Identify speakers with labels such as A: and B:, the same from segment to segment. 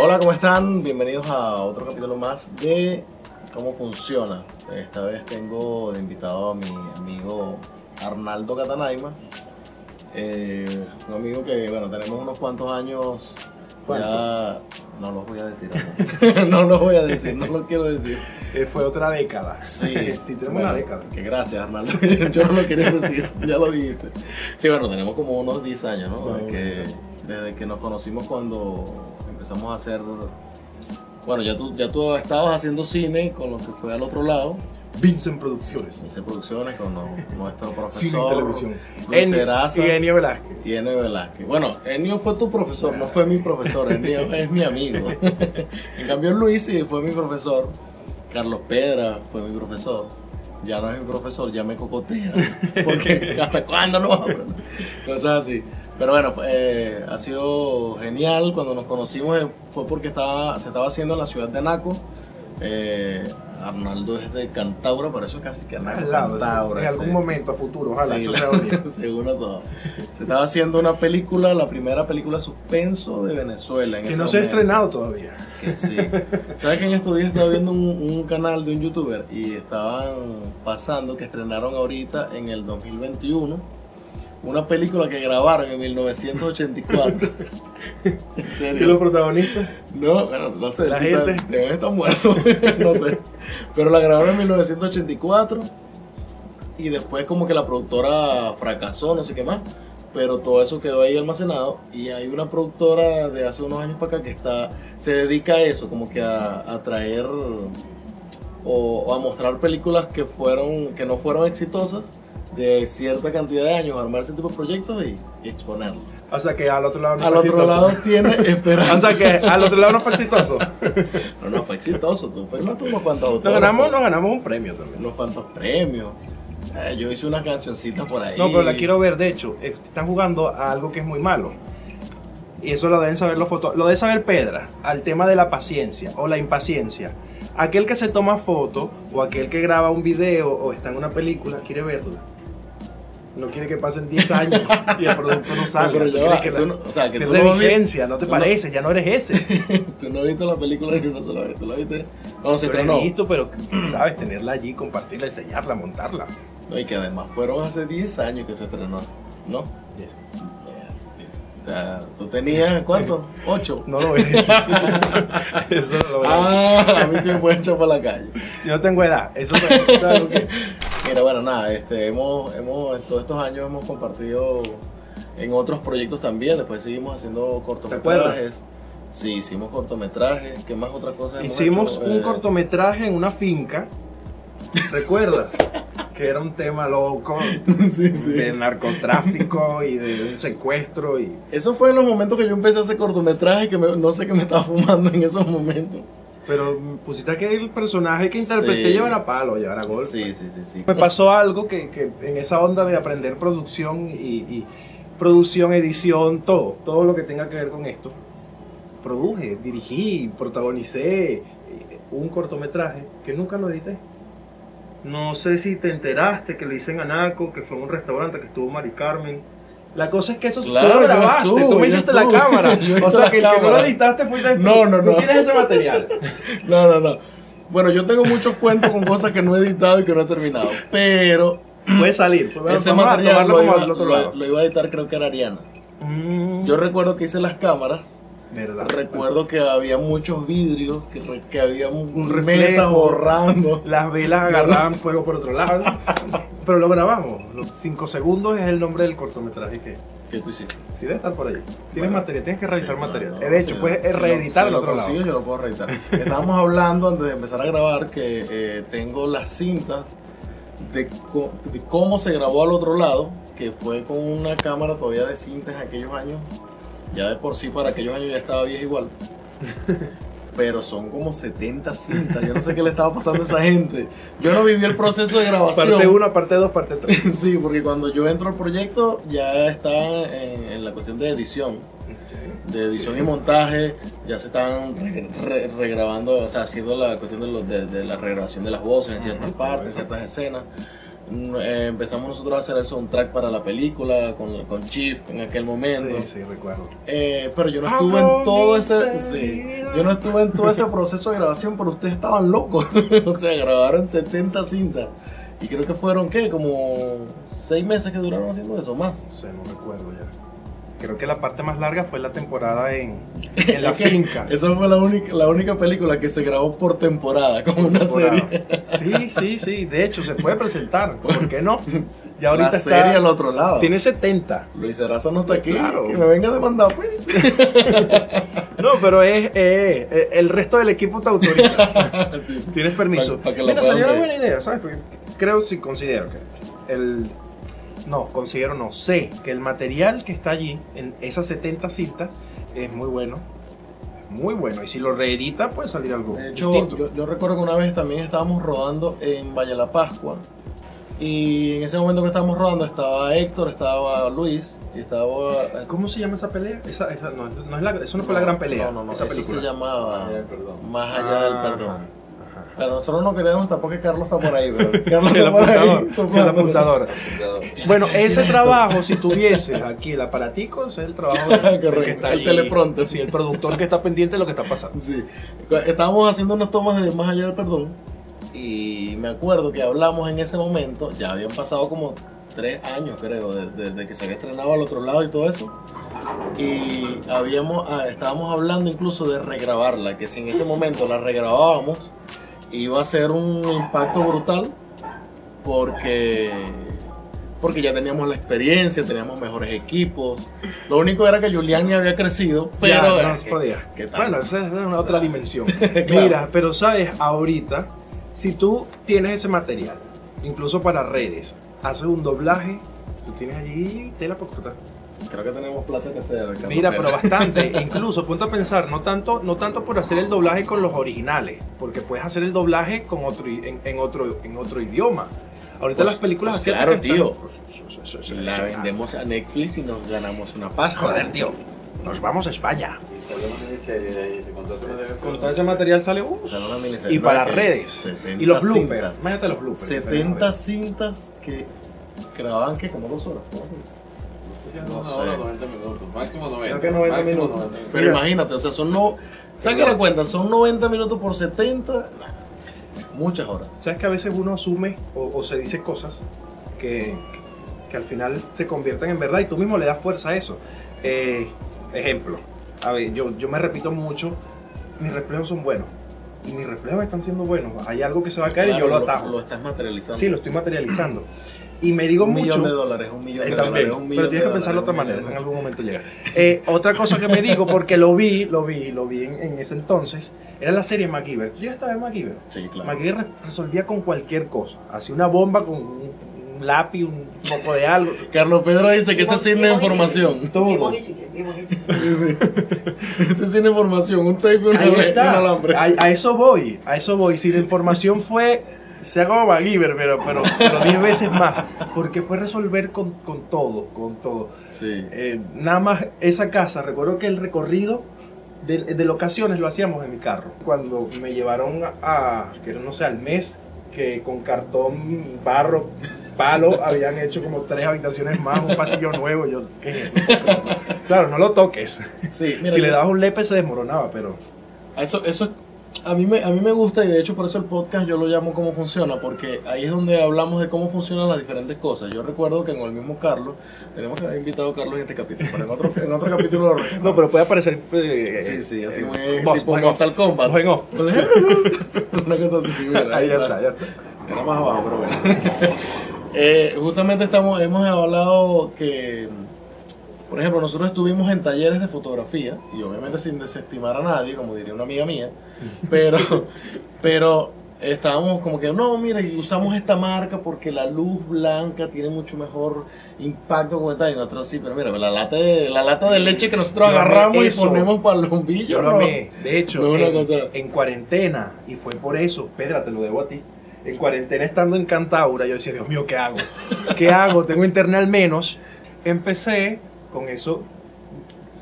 A: Hola, ¿cómo están? Bienvenidos a otro capítulo más de cómo funciona. Esta vez tengo de invitado a mi amigo Arnaldo Catanaima. Eh, un amigo que, bueno, tenemos unos cuantos años.
B: ¿Cuánto?
A: Ya no los voy a decir. amor. no los voy a decir, no lo quiero decir.
B: Eh, fue otra década.
A: Sí,
B: sí, tenemos
A: bueno,
B: una década.
A: Que gracias, Arnaldo. Yo no lo quería decir, ya lo dijiste. Sí, bueno, tenemos como unos 10 años, ¿no?
B: Bueno.
A: Que, desde que nos conocimos cuando empezamos a hacer. Bueno, ya tú, ya tú estabas haciendo cine con lo que fue al otro lado.
B: Vincent Producciones.
A: Hice producciones con no- nuestro
B: Cine y
A: profesor.
B: televisión.
A: Seraza
B: y Enio Velázquez.
A: y Enio Velázquez. Bueno, Enio fue tu profesor, no fue mi profesor. Enio es mi amigo. en cambio, Luis sí fue mi profesor. Carlos Pedra fue mi profesor. Ya no es mi profesor, ya me cocotea. Porque hasta cuándo no a? Cosas así. Pero bueno, eh, ha sido genial. Cuando nos conocimos eh, fue porque estaba, se estaba haciendo en la ciudad de Anaco. Eh, Arnaldo es de Cantaura, por eso es casi que.
B: Al lado,
A: Cantaura,
B: en algún
A: sí.
B: momento a futuro, ojalá
A: Sí,
B: eso
A: la- a todo. Se estaba haciendo una película, la primera película suspenso de Venezuela. En
B: Que
A: ese
B: no se ha estrenado todavía.
A: Que sí. ¿Sabes que en estos días estaba viendo un, un canal de un youtuber y estaban pasando que estrenaron ahorita en el 2021 una película que grabaron en 1984? ¿En
B: ¿Y
A: serio?
B: los protagonistas?
A: No, bueno, no sé,
B: La
A: si
B: gente.
A: está- deben estar muertos, no sé. Pero la grabaron en 1984 y después como que la productora fracasó, no sé qué más. Pero todo eso quedó ahí almacenado y hay una productora de hace unos años para acá que está se dedica a eso, como que a, a traer o, o a mostrar películas que fueron que no fueron exitosas de cierta cantidad de años, armar ese tipo de proyectos y, exponerlos.
B: O sea que al otro lado no
A: Al
B: fue
A: otro
B: exitoso.
A: lado tiene esperanza.
B: O sea que al otro lado no fue exitoso.
A: No, no, fue exitoso. Tú firmaste unos cuantos
B: Nos
A: autógrafos,
B: ganamos, nos ganamos un premio también.
A: unos cuantos premios. Eh, yo hice una cancioncita por ahí.
B: No, pero la quiero ver, de hecho, están jugando a algo que es muy malo. Y eso lo deben saber los fotos. Lo debe saber Pedra, al tema de la paciencia o la impaciencia. Aquel que se toma fotos o aquel que graba un video o está en una película quiere verla. No quiere que pasen 10 años y el producto no salga.
A: pero ya va,
B: que
A: tú
B: la-
A: no- o sea, que tú no vi-
B: vigencia, no te
A: tú no-
B: parece, ya no eres ese.
A: Tú no viste la película ni una sola vez. ¿Tú la viste? Cuando se
B: la he visto, pero sabes, tenerla allí, compartirla, enseñarla, montarla.
A: No, y que además fueron hace 10 años que se estrenó. ¿No? O sea, tú tenías, ¿cuánto? 8.
B: No lo ves. Eso no lo ves.
A: Ah, a mí se me puede echar para la calle.
B: Yo no tengo edad. Eso es claro que-
A: Mira, bueno, nada, este, hemos, hemos, todos estos años hemos compartido en otros proyectos también, después seguimos haciendo cortometrajes. Sí, hicimos cortometrajes, ¿qué más otra cosa?
B: Hicimos
A: hecho?
B: un
A: Eh,
B: cortometraje en una finca. ¿Recuerdas? que era un tema loco
A: sí, sí.
B: de narcotráfico y de un secuestro y
A: Eso fue en los momentos que yo empecé a hacer cortometrajes que me- no sé qué me estaba fumando en esos momentos.
B: Pero pusiste que el personaje que interpreté
A: Sí.
B: llevara palo, llevara golpe.
A: Sí, sí, sí, sí.
B: Me pasó algo que, que en esa onda de aprender producción y, y producción, edición, todo, todo lo que tenga que ver con esto. Produje, dirigí, protagonicé eh, un cortometraje que nunca lo edité. No sé si te enteraste que lo hice en Anaco, que fue en un restaurante que estuvo Mari Carmen. La cosa es que eso
A: Claro,
B: tú lo grabaste, tú me hiciste la cámara. O sea que el que no lo editaste fuiste tú.
A: No, no,
B: Tú
A: no.
B: tienes ese material.
A: No, no, no. Bueno, yo tengo muchos cuentos con cosas que no he editado y que no he terminado, pero
B: Puede salir. Pues,
A: ese material iba, lo iba a editar creo que era Ariana.
B: Mm,
A: Yo recuerdo que hice las cámaras,
B: ¿verdad?
A: recuerdo que había muchos vidrios, que, que había un,
B: Un
A: mesas
B: reflejo.
A: borrando.
B: Las velas agarraban fuego por otro lado. Pero lo grabamos. Los cinco segundos es el nombre del cortometraje que
A: ¿Qué tú hiciste?
B: sí debe estar por allí. Tienes
A: Bueno.
B: material, tienes que revisar material.
A: No,
B: de hecho, puedes
A: lo-
B: reeditar
A: si
B: el
A: lo
B: otro lado.
A: consigo, yo lo puedo reeditar. Estábamos hablando antes de empezar a grabar que eh, tengo las cintas de, de cómo se grabó al otro lado, que fue con una cámara todavía de cintas en aquellos años. Ya de por sí para aquellos años ya estaba vieja igual. Pero son como 70 cintas. Yo no sé qué le estaba pasando a esa gente. Yo no viví el proceso de grabación.
B: Parte 1, parte 2, parte 3.
A: Sí, porque cuando yo entro al proyecto ya está en, en la cuestión de edición de edición
B: Sí.
A: y montaje, ya se están re- re- regrabando, o sea, haciendo la cuestión de, los- de- de la regrabación de las voces en ciertas
B: Ujú,
A: partes, en ciertas escenas. Eh, empezamos nosotros a hacer el soundtrack para la película con, con Chief en aquel momento.
B: Sí, sí, recuerdo.
A: Eh, pero yo no estuve en todo ese sí, yo no estuve en todo ese proceso de grabación, pero ustedes estaban locos. o sea, grabaron 70 cintas. Y creo que fueron, ¿qué? Como 6 meses que duraron haciendo eso, más.
B: No sé, no recuerdo ya. Creo que la parte más larga fue la temporada en, en la finca.
A: Esa fue la única, la única película que se grabó por temporada, como una
B: Temporada.
A: serie.
B: Sí, sí, sí. De hecho, se puede presentar. ¿Por qué no? Ya ahorita
A: la
B: está-
A: serie al otro lado.
B: Tiene 70.
A: Luis Eraza no está aquí,
B: Claro.
A: que me venga a demandar, pues.
B: No, pero es, el resto del equipo te autoriza.
A: Sí, sí.
B: Tienes permiso.
A: Pa- pa' que
B: Mira, sería una buena idea, ¿sabes? Porque creo, sí, considero que el... No, considero no, sé que el material que está allí, en esas 70 cintas, es muy bueno. Es muy bueno. Y si lo reedita, puede salir algo
A: De hecho,
B: distinto.
A: yo, yo recuerdo que una vez también estábamos rodando en Valle la Pascua. Y en ese momento que estábamos rodando estaba Héctor, estaba Luis y estaba. eh,
B: ¿Cómo se llama esa pelea? Esa, esa- no, no es la, eso no fue la gran pelea.
A: No, no, no.
B: esa
A: eso
B: película.
A: se llamaba
C: Allá del perdón.
A: Más allá del
B: Ajá,
A: perdón. Pero nosotros no queremos tampoco que Carlos está por ahí, pero Carlos
B: El
A: está por
B: apuntador,
A: ahí.
B: el apuntador. Bueno, ese trabajo, si tuvieses aquí el aparatico, ese es el trabajo del, que está
A: el
B: allí.
A: teleprompter.
B: Sí, el productor que está pendiente de lo que está pasando.
A: Sí. Estábamos haciendo unas tomas de Más allá del perdón. Y me acuerdo que hablamos en ese momento, ya habían pasado como tres años, creo, de- desde que se había estrenado al otro lado y todo eso. Y habíamos, ah, estábamos hablando incluso de regrabarla, que si en ese momento la regrabábamos, iba a ser un impacto brutal, porque, porque ya teníamos la experiencia, teníamos mejores equipos. Lo único era que Julián ya había crecido, pero...
B: Ya, no se podía.
A: ¿qué tal?
B: Bueno, esa es una otra dimensión.
A: Claro.
B: Mira, pero sabes, ahorita, si tú tienes ese material, incluso para redes, haces un doblaje, tú tienes allí tela por cortar.
A: Creo que tenemos plata que hacer.
B: Mira, pero bastante. Incluso, ponte a pensar, no tanto, no tanto por hacer el doblaje con los originales, porque puedes hacer el doblaje con otro, en, en otro, en otro idioma. Ahorita
A: Pues-
B: las películas
A: pues claro, tío.
B: están- pues, eso-
A: La vendemos a Netflix y nos ganamos una pasta.
B: Joder, tío. Nos vamos a España.
C: Y salió una miniserie de ahí, con todo ese material.
B: Con todo ese material sale uh,
A: una miniserie.
B: y para redes.
A: 70
B: Y los bloopers.
A: cintas.
B: Imagínate los bloopers.
A: 70 cintas que grababan que como dos horas. ¿cómo así?
C: No una
A: sé.
C: hora o 90 minutos. Máximo 90.
B: Creo que 90
C: máximo
B: minutos.
C: 90 minutos.
A: Pero
B: Mira.
A: imagínate, o sea, son no. Saca la cuenta, son 90 minutos por 70. nah, Muchas horas.
B: Sabes que a veces uno asume o, o se dice cosas que, que al final se convierten en verdad y tú mismo le das fuerza a eso. Eh, ejemplo, a ver, yo, yo me repito mucho, mis reflejos son buenos y mis reflejos están siendo buenos. Hay algo que se va a caer y yo lo atajo.
A: Lo, estás materializando.
B: sí, lo estoy materializando. Y me digo
A: un
B: mucho.
A: millón de dólares, un millón
B: Eh,
A: de
B: también,
A: dólares, un millón
B: pero tienes que pensarlo de otra manera,
A: un
B: en algún momento llega. Eh, otra cosa que me digo, porque lo vi, lo vi, lo vi en, en ese entonces, era la serie MacGyver. ¿Tú llegaste a ver MacGyver?
A: Sí, claro.
B: MacGyver re- resolvía con cualquier cosa. Hacía una bomba con un, un lápiz, un poco de algo.
A: Carlos Pedro dice que ese es cine de información.
B: Todo.
A: Sí, sí. Ese es cine de información, un tape un
B: está.
A: alambre.
B: A, a eso voy, a eso voy. Si la información fue, sea como MacGyver, pero, pero, pero 10 veces más. Porque fue resolver con, con todo, con todo.
A: Sí.
B: Eh, nada más esa casa, recuerdo que el recorrido de, de locaciones lo hacíamos en mi carro. Cuando me llevaron a, a, que no sé, al mes, que con cartón, barro, palo, habían hecho como tres habitaciones más, un pasillo nuevo. Yo, ¿qué es? Claro, no lo toques.
A: Sí, mira,
B: si le
A: yo-
B: dabas un lepe se desmoronaba, pero...
A: Eso, eso es- a mí, me, a mí me gusta y de hecho por eso el podcast yo lo llamo cómo funciona, porque ahí es donde hablamos de cómo funcionan las diferentes cosas. Yo recuerdo que en el mismo Carlos, tenemos que haber invitado a Carlos en este capítulo, pero en otro, en otro capítulo lo
B: No, pero puede aparecer... eh,
A: Sí, sí, así
B: eh,
A: muy tipo
B: voz en off,
A: Mortal Kombat. Una cosa así, mira,
B: Ahí ya está, ya está.
A: Era más abajo, pero bueno. Eh, justamente estamos, hemos hablado que, por ejemplo, nosotros estuvimos en talleres de fotografía, y obviamente sin desestimar a nadie, como diría una amiga mía, pero, pero estábamos como que, no, mira, usamos esta marca porque la luz blanca tiene mucho mejor impacto como tal, y nosotros sí, pero mira, la lata de, la lata de leche que nosotros
B: Yo
A: agarramos y ponemos para el bombillo,
B: Yo lo
A: ¿no?
B: amé. De hecho,
A: No, una
B: en,
A: cosa-
B: en cuarentena, y fue por eso, Pedra, te lo debo a ti. En cuarentena, estando en Cantaura, yo decía, Dios mío, ¿qué hago? ¿Qué hago? Tengo internet al menos. Empecé con eso.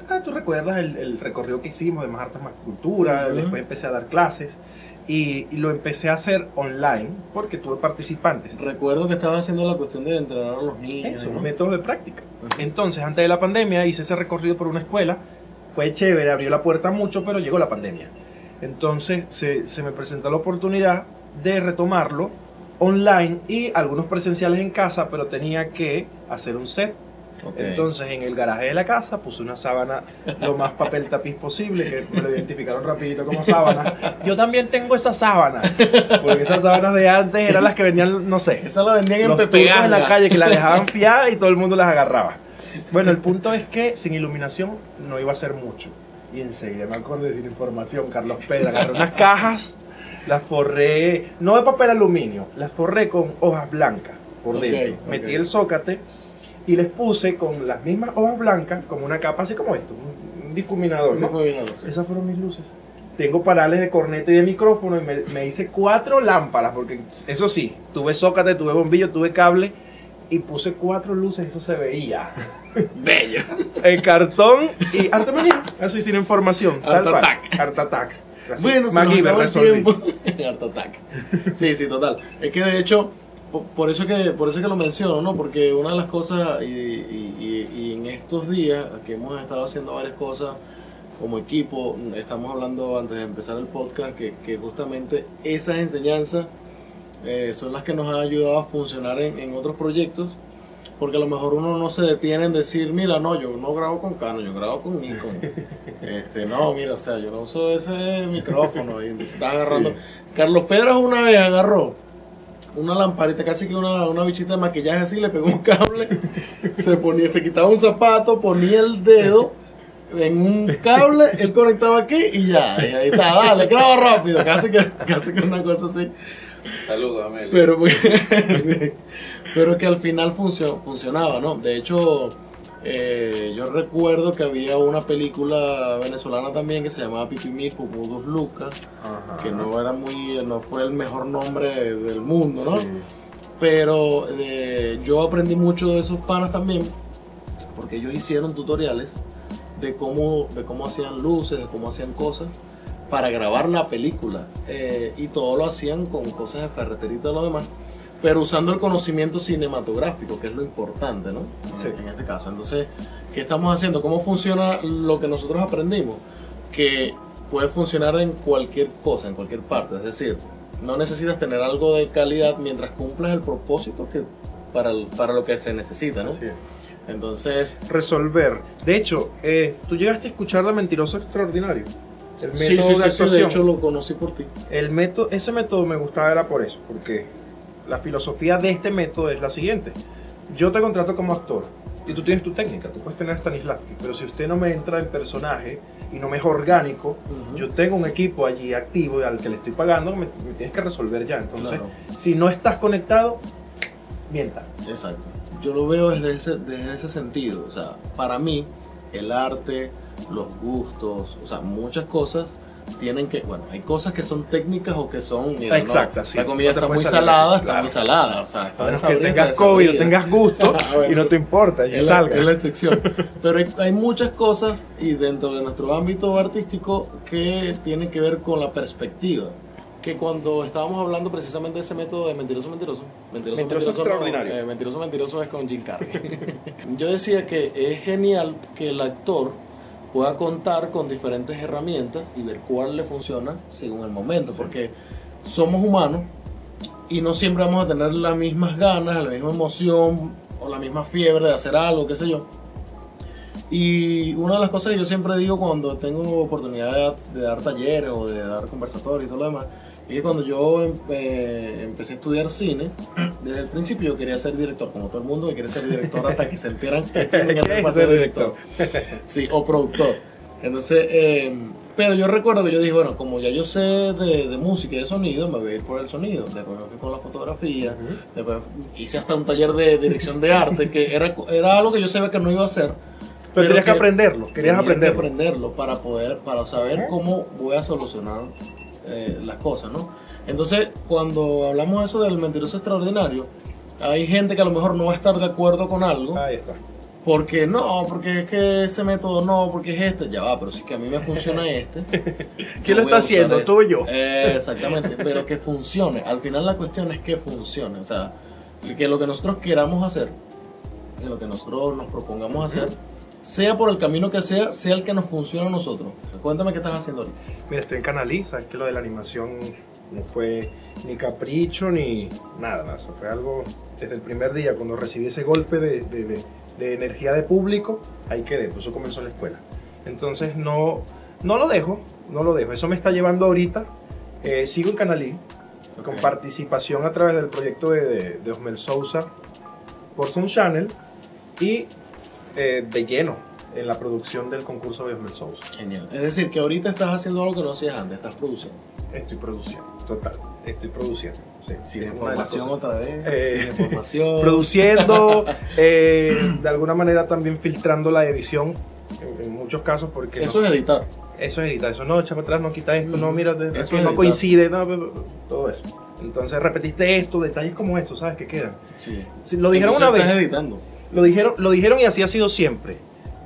B: Ah, ¿Tú recuerdas el, el recorrido que hicimos de Más Artes, Más Cultura? Después empecé a dar clases. y, y lo empecé a hacer online porque tuve participantes.
A: Recuerdo que estaba haciendo la cuestión de entrenar a los niños.
B: Eso,
A: ¿no?
B: métodos de práctica. Entonces, antes de la pandemia, hice ese recorrido por una escuela. Fue chévere, abrió la puerta mucho, pero llegó la pandemia. Entonces, se, se me presentó la oportunidad de retomarlo online y algunos presenciales en casa, pero tenía que hacer un set. Entonces, en el garaje de la casa puse una sábana lo más papel tapiz posible, que me lo identificaron rapidito como sábana. Yo también tengo esa sábana, porque esas sábanas de antes eran las que vendían, no sé,
A: Esa la vendían en
B: los
A: Pepe
B: en la calle que la dejaban fiada y todo el mundo las agarraba. Bueno, el punto es que sin iluminación no iba a ser mucho. Y enseguida me acordé sin información, Carlos Pedro agarré unas cajas, las forré, no de papel aluminio, las forré con hojas blancas por dentro. Metí el zócate y les puse con las mismas hojas blancas, como una capa así como esto, un- difuminador,
A: Un
B: ¿no?
A: difuminador, sí.
B: Esas fueron mis luces. Tengo parales de corneta y de micrófono y me, me hice cuatro lámparas, porque eso sí, tuve zócate, tuve bombillo, tuve cable y puse cuatro luces, eso se veía.
A: Bello.
B: El cartón y arte manía, así sin información.
A: Art. Attack.
B: Art Attack. Así,
A: Bueno,
B: MacGyver, resolví.
A: Art Attack. Sí, sí, total. Es que de hecho, po- por eso que, por eso que lo menciono, ¿no? Porque una de las cosas, y, y- y- y en estos días que hemos estado haciendo varias cosas como equipo, estamos hablando antes de empezar el podcast, que, que justamente esas enseñanzas eh, son las que nos han ayudado a funcionar en, en otros proyectos. Porque a lo mejor uno no se detiene en decir, mira, no, yo no grabo con Canon, yo grabo con Nikon. Este, no, mira, o sea, yo no uso ese micrófono y está agarrando.
B: Sí.
A: Carlos Pedro una vez agarró una lamparita, casi que una, una bichita de maquillaje así, le pegó un cable, se ponía, se quitaba un zapato, ponía el dedo en un cable, él conectaba aquí y ya, y ahí está, dale, graba rápido, casi que, casi que una cosa así.
C: Saludos, Amelia.
A: Pero, sí. pero que al final funcio- funcionaba, ¿no? De hecho, eh, yo recuerdo que había una película venezolana también que se llamaba Pipimil, Pupudus Lucas, que no era muy, no fue el mejor nombre del mundo, ¿no?
B: Sí.
A: Pero eh, yo aprendí mucho de esos panas también, porque ellos hicieron tutoriales de cómo, de cómo hacían luces, de cómo hacían cosas para grabar la película. Eh, y todo lo hacían con cosas de ferretería y todo lo demás, pero usando el conocimiento cinematográfico, que es lo importante, ¿no?
B: Sí.
A: En este caso. Entonces, ¿qué estamos haciendo? ¿Cómo funciona lo que nosotros aprendimos? Que puede funcionar en cualquier cosa, en cualquier parte. Es decir, no necesitas tener algo de calidad mientras cumplas el propósito que para, el- para lo que se necesita, ¿no?
B: Así es.
A: Entonces,
B: Resolver. De hecho, eh, tú llegaste a escuchar de Mentiroso Extraordinario. El
A: sí,
B: método
A: sí,
B: de
A: sí, sí, de
B: actuación.
A: hecho lo conocí por ti.
B: El método, ese método me gustaba era por eso, porque la filosofía de este método es la siguiente. Yo te contrato como actor y tú tienes tu técnica, tú puedes tener Stanislavski, pero si usted no me entra en personaje y no me es orgánico, yo tengo un equipo allí activo y al que le estoy pagando, me, me tienes que resolver ya. Entonces,
A: Claro.
B: si no estás conectado, mienta.
A: Exacto. Yo lo veo desde ese, desde ese sentido. O sea, para mí, el arte, los gustos, o sea, muchas cosas tienen que. Bueno, hay cosas que son técnicas o que son. Mira, no,
B: Exactas, sí.
A: La comida
B: No
A: está muy salada, está
B: claro.
A: muy salada. O sea, está
B: A menos que tengas COVID o tengas gusto
A: Ah, bueno.
B: y no te importa, y
A: es la,
B: salga.
A: es la excepción. Pero hay, hay muchas cosas y dentro de nuestro ámbito artístico que tienen que ver con la perspectiva. Que cuando estábamos hablando precisamente de ese método de mentiroso, mentiroso, mentiroso,
B: Mentiroso
A: no,
B: extraordinario.
A: eh, mentiroso, mentiroso es con Jim Carrey. Yo decía que es genial que el actor pueda contar con diferentes herramientas y ver cuál le funciona según el momento, porque somos humanos y no siempre vamos a tener las mismas ganas, la misma emoción o la misma fiebre de hacer algo, qué sé yo. Y una de las cosas que yo siempre digo cuando tengo oportunidad de, de dar talleres o de dar conversatorios y todo lo demás, que cuando yo em- eh, empecé a estudiar cine, desde el principio yo quería ser director, como todo el mundo que quiere ser director hasta que se enteran que tienen que hacer para ser director. Sí, o productor. Entonces, eh, pero yo recuerdo que yo dije, bueno, como ya yo sé de, de música y de sonido, me voy a ir por el sonido. Después me fui con la fotografía, después hice hasta un taller de dirección de arte, que era, era algo que yo sabía que no iba a hacer.
B: Pero tenías que
A: que
B: aprenderlo, querías
A: tenía que
B: aprenderlo.
A: aprenderlo para poder, para saber cómo voy a solucionar eh, las cosas, ¿no? Entonces, cuando hablamos eso del mentiroso extraordinario, hay gente que a lo mejor no va a estar de acuerdo con algo,
B: Ahí está.
A: Porque no, porque es que ese método no, porque es este, ya va, pero si es que a mí me funciona este.
B: ¿Quién lo está haciendo?
A: este.
B: ¿Tú o yo?
A: Eh, exactamente, pero que funcione. Al final la cuestión es que funcione, o sea, que lo que nosotros queramos hacer, que lo que nosotros nos propongamos hacer, sea por el camino que sea, sea el que nos funcione a nosotros. Cuéntame qué estás haciendo ahorita.
B: Mira, estoy en Canalí, sabes que lo de la animación no fue ni capricho ni nada más. Fue algo desde el primer día, cuando recibí ese golpe de, de- de- de energía de público, ahí quedé, por eso comenzó la escuela. Entonces no, no lo dejo, no lo dejo. Eso me está llevando ahorita. eh, sigo en Canalí, con participación a través del proyecto de, de, de Osmel Sousa por Sun Channel y eh, de lleno en la producción del concurso de Osmel Sousa.
A: Genial. Es decir, que ahorita estás haciendo algo que no hacías antes, estás produciendo.
B: Estoy produciendo, total. Estoy produciendo. sí.
A: Sin
B: de las
A: información otra vez.
B: Eh,
A: sin información.
B: Produciendo, eh, de alguna manera también filtrando la edición, en, en muchos casos, porque
A: Eso
B: no-
A: es editar.
B: eso es editar. Eso no, echa para atrás, no quita esto, no,
A: Mm,
B: mira, de-
A: eso es
B: no
A: editar.
B: coincide, no, todo eso. Entonces repetiste esto, detalles como eso, ¿sabes? Que quedan.
A: Sí.
B: Lo dijeron
A: Entonces
B: una
A: estás
B: vez.
A: editando.
B: Lo dijeron, lo dijeron y así ha sido siempre.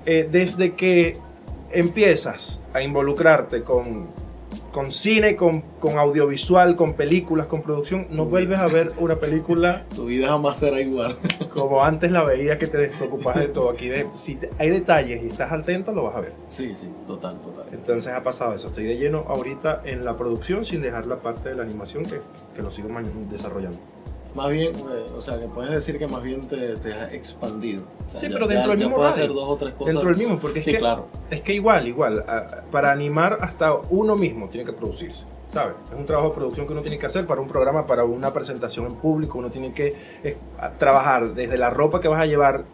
B: Eh, desde que empiezas a involucrarte con, con cine, con, con audiovisual, con películas, con producción, no vuelves a ver una película
A: Tu vida jamás será igual.
B: como antes la veías que te despreocupabas de todo. Aquí de- si te- hay detalles y estás atento, lo vas a ver.
A: Sí, sí, total, total.
B: Entonces ha pasado eso. Estoy de lleno ahorita en la producción sin dejar la parte de la animación que, que lo sigo desarrollando.
A: Más bien, eh, o sea, que puedes decir que más bien te, te has expandido. O sea,
B: Sí, pero
A: ya-
B: dentro del mismo
A: puedes
B: radio.
A: hacer dos o tres cosas.
B: Dentro del mismo, porque es
A: Sí,
B: que
A: claro.
B: Es que igual, igual, para animar hasta uno mismo tiene que producirse, ¿sabes? Es un trabajo de producción que uno tiene que hacer para un programa, para una presentación en público, uno tiene que eh, trabajar desde la ropa que vas a llevar,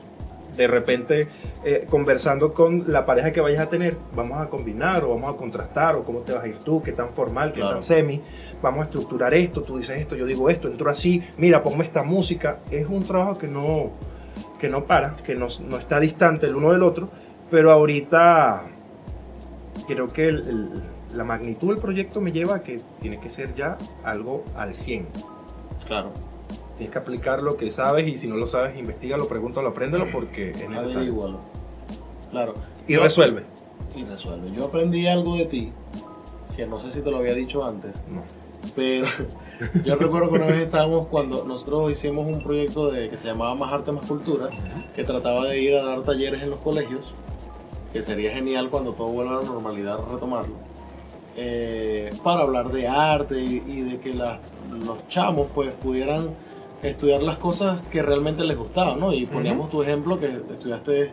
B: de repente eh, conversando con la pareja que vayas a tener, vamos a combinar o vamos a contrastar o cómo te vas a ir tú, qué tan formal, qué
A: Claro.
B: tan semi, vamos a estructurar esto, tú dices esto, yo digo esto, entro así, mira, ponme esta música, es un trabajo que no, que no para, que no, no está distante el uno del otro, pero ahorita creo que el- el- la magnitud del proyecto me lleva a que tiene que ser ya algo al 100.
A: Claro.
B: Tienes que aplicar lo que sabes y si no lo sabes, investigalo, pregúntalo, apréndelo porque es necesario.
A: Averígualo. Claro.
B: Y
A: Yo-
B: resuelve.
A: Y resuelve. Yo aprendí algo de ti, que no sé si te lo había dicho antes,
B: No.
A: pero yo recuerdo que una vez estábamos cuando nosotros hicimos un proyecto de, que se llamaba Más Arte, Más Cultura, que trataba de ir a dar talleres en los colegios, que sería genial cuando todo vuelva a la normalidad retomarlo, eh, para hablar de arte y, y de que la- los chamos pues pudieran estudiar las cosas que realmente les gustaban, ¿no? Y poníamos tu ejemplo que estudiaste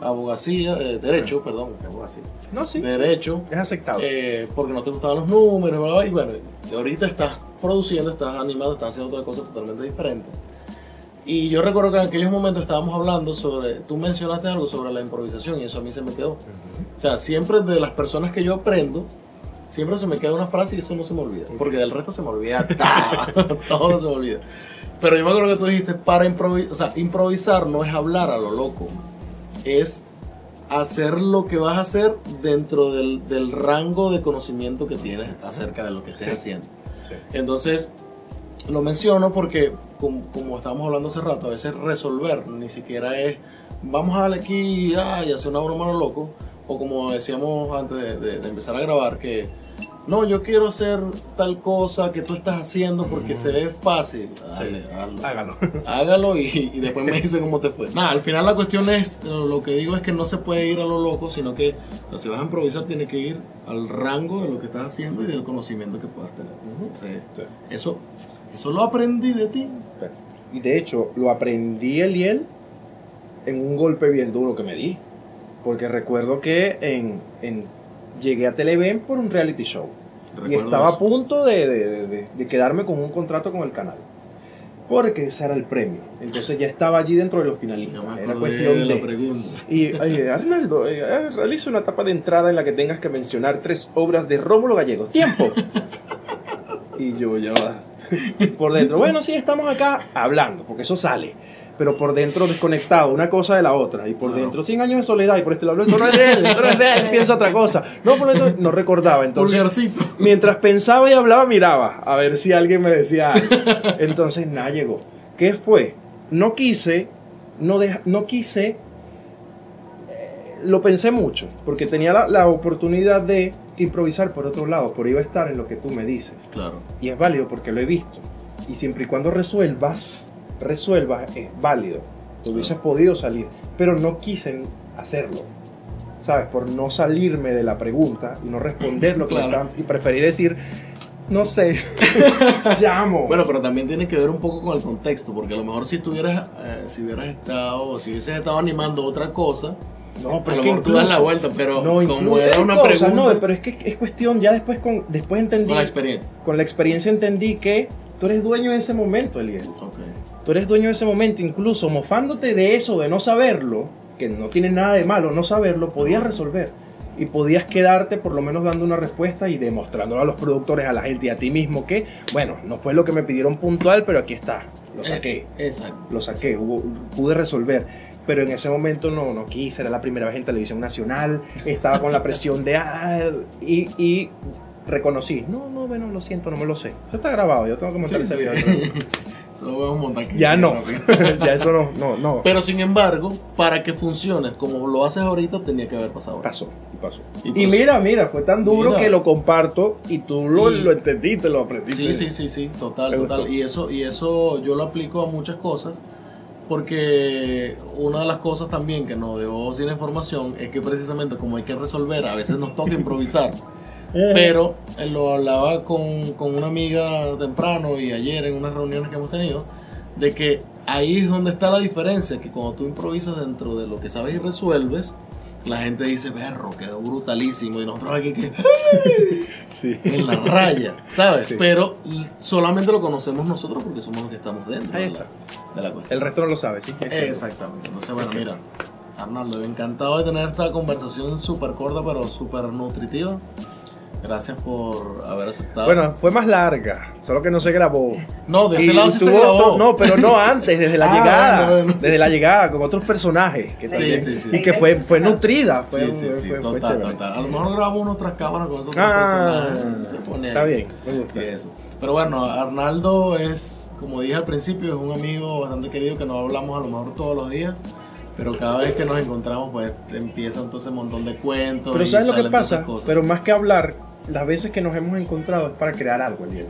A: abogacía, eh, derecho, perdón, abogacía,
B: No, sí.
A: derecho,
B: Es aceptado.
A: eh, porque no te gustaban los números, bla, bla, y bueno, ahorita estás produciendo, estás animando, estás haciendo otra cosa totalmente diferente. Y yo recuerdo que en aquellos momentos estábamos hablando sobre, tú mencionaste algo sobre la improvisación y eso a mí se me quedó. O sea, siempre de las personas que yo aprendo, siempre se me queda una frase y eso no se me olvida, porque del resto se me olvida todo, todo se me olvida. Pero yo me acuerdo que tú dijiste, para improvisar, o sea, improvisar no es hablar a lo loco, es hacer lo que vas a hacer dentro del, del rango de conocimiento que tienes acerca de lo que estés
B: Sí.
A: haciendo.
B: Sí.
A: Entonces, lo menciono porque, como, como estábamos hablando hace rato, a veces resolver ni siquiera es, vamos a darle aquí ah, y hacer una broma a lo loco, o como decíamos antes de, de- de empezar a grabar, que no, yo quiero hacer tal cosa que tú estás haciendo porque se ve fácil. Dale,
B: Sí.
A: hazlo.
B: Hágalo.
A: Hágalo y, y después me dice cómo te fue. Nada, al final la cuestión es, lo que digo es que no se puede ir a lo loco, sino que o sea, si vas a improvisar tienes que ir al rango de lo que estás haciendo y del conocimiento que puedas tener.
B: Sí.
A: eso, eso lo aprendí de ti.
B: Y de hecho, lo aprendí el y él en un golpe bien duro que me di. Porque recuerdo que en, en- llegué a Televen por un reality show. y estaba a punto de, de- de- de quedarme con un contrato con el canal. Porque ese era el premio. Entonces ya estaba allí dentro de los finalistas. Era cuestión
A: de la.
B: Y Arnaldo, eh, eh, realiza una etapa de entrada en la que tengas que mencionar tres obras de Rómulo Gallego. ¡Tiempo! y yo ya va. Por dentro, bueno, sí, estamos acá hablando, porque eso sale. Pero por dentro desconectado, una cosa de la otra. Y por
A: Claro.
B: dentro, 100 años de soledad. Y por este lado, esto no es de él, esto no es de él, piensa otra cosa. No, por dentro, no recordaba. Entonces,
A: Pulgarcito.
B: mientras pensaba y hablaba, miraba a ver si alguien me decía algo. Entonces, nada llegó. ¿Qué fue? No quise, no, deja- no quise lo pensé mucho, porque tenía la, la oportunidad de improvisar por otro lado, pero iba a estar en lo que tú me dices.
A: Claro.
B: Y es válido porque lo he visto. Y siempre y cuando resuelvas, resuelvas, es válido. Tú hubieses podido salir, pero no quise hacerlo. ¿Sabes? Por no salirme de la pregunta y no responder lo que
A: Claro.
B: estaban- Y preferí decir, no sé, llamo.
A: Bueno, pero también tiene que ver un poco con el contexto, porque a lo mejor si estuvieras, eh, si hubieras estado, si hubieses estado animando otra cosa,
B: no,
A: a lo mejor tú das la vuelta, pero
B: no,
A: como
B: incluso
A: era una
B: cosas,
A: pregunta,
B: No, pero es que es cuestión, ya después, con, después entendí,
A: con la experiencia.
B: con la experiencia entendí que tú eres dueño de ese momento, Eliel.
A: Ok.
B: Tú eres dueño de ese momento, incluso mofándote de eso, de no saberlo, que no tiene nada de malo no saberlo, podías resolver. Y podías quedarte por lo menos dando una respuesta y demostrándolo a los productores, a la gente y a ti mismo que, bueno, no fue lo que me pidieron puntual, pero aquí está, lo saqué,
A: Eh, exacto.
B: lo saqué, hubo- pude resolver. Pero en ese momento no, no quise, era la primera vez en televisión nacional, estaba con la presión de, ah, y, y reconocí, no, no, bueno, lo siento, no me lo sé. Eso está grabado, yo tengo que montar
A: Sí,
B: ese
A: sí.
B: video.
A: Eso lo vamos a montar aquí.
B: Ya no, ya eso no, no, no.
A: Pero sin embargo, para que funcione como lo haces ahorita, tenía que haber pasado.
B: Pasó, y pasó.
A: Y
B: Y,
A: pasó.
B: mira, mira, fue tan duro
A: Mira.
B: que lo comparto y tú lo,
A: Y-
B: lo entendiste, lo aprendiste.
A: Sí, sí, sí, sí, total,
B: Me
A: total.
B: gustó.
A: Y eso, y eso yo lo aplico a muchas cosas, porque una de las cosas también que nos dejó sin información es que precisamente como hay que resolver, a veces nos toca improvisar. Pero eh, lo hablaba con, con una amiga temprano y ayer en unas reuniones que hemos tenido, de que ahí es donde está la diferencia, que cuando tú improvisas dentro de lo que sabes y resuelves, la gente dice, berro, quedó brutalísimo, y nosotros aquí que
B: Sí.
A: en la raya, ¿sabes?
B: Sí.
A: Pero solamente lo conocemos nosotros porque somos los que estamos dentro
B: Ahí
A: de la, de la cuestión.
B: El resto no lo sabe, ¿sí?
A: Exactamente. Entonces, bueno, mira. Arnaldo, encantado de tener esta conversación súper corta pero súper nutritiva. Gracias por haber aceptado.
B: Bueno, fue más larga, solo que no se grabó.
A: no, de
B: Y
A: este lado sí se grabó.
B: no, pero no antes, desde la
A: Ah,
B: llegada.
A: bueno, bueno.
B: Desde la llegada, con otros personajes. Que
A: Sí,
B: también-
A: sí, sí.
B: Y que fue, fue nutrida. Fue,
A: Sí, sí, sí,
B: fue- fue
A: total,
B: chévere.
A: total. A lo mejor grabamos unas otras cámaras con esos
B: Ah,
A: personajes. Se pone
B: está
A: ahí.
B: bien, me gusta.
A: Eso. Pero bueno, Arnaldo es, como dije al principio, es un amigo bastante querido que no hablamos a lo mejor todos los días. Pero cada vez que nos encontramos, pues empieza entonces un montón de cuentos.
B: Pero
A: y
B: ¿sabes lo que pasa? Pero más que hablar, las veces que nos hemos encontrado es para crear algo, Eliel.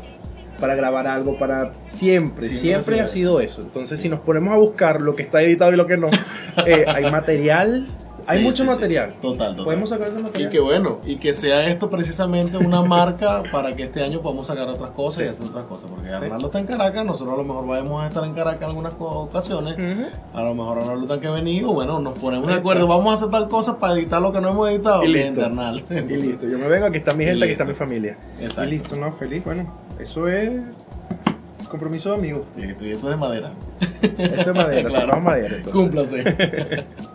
B: Para grabar algo, para siempre,
A: Siempre
B: siempre,
A: ha sido
B: eso. Entonces, si nos ponemos a buscar lo que está editado y lo que no, eh, hay material, hay
A: Sí,
B: mucho
A: sí, sí.
B: material.
A: Total, total.
B: Podemos sacar ese
A: Y
B: material.
A: que bueno, y que sea esto precisamente una marca para que este año podamos sacar otras cosas y hacer otras cosas. Porque Arnaldo está en Caracas, nosotros a lo mejor vamos a estar en Caracas en algunas ocasiones. A lo mejor Arnaldo está que venir, o bueno, nos ponemos de acuerdo, vamos a hacer tal cosa para editar lo que no hemos editado.
B: Y listo.
A: Arnaldo.
B: Y listo, yo me vengo, aquí está mi
A: Y
B: gente, aquí está mi familia.
A: Exacto.
B: Y listo, ¿no? Feliz, bueno, eso es compromiso de amigos.
A: Y esto, y esto es de madera.
B: Esto es madera,
A: Claro.
B: madera. entonces.
A: Cúmplase.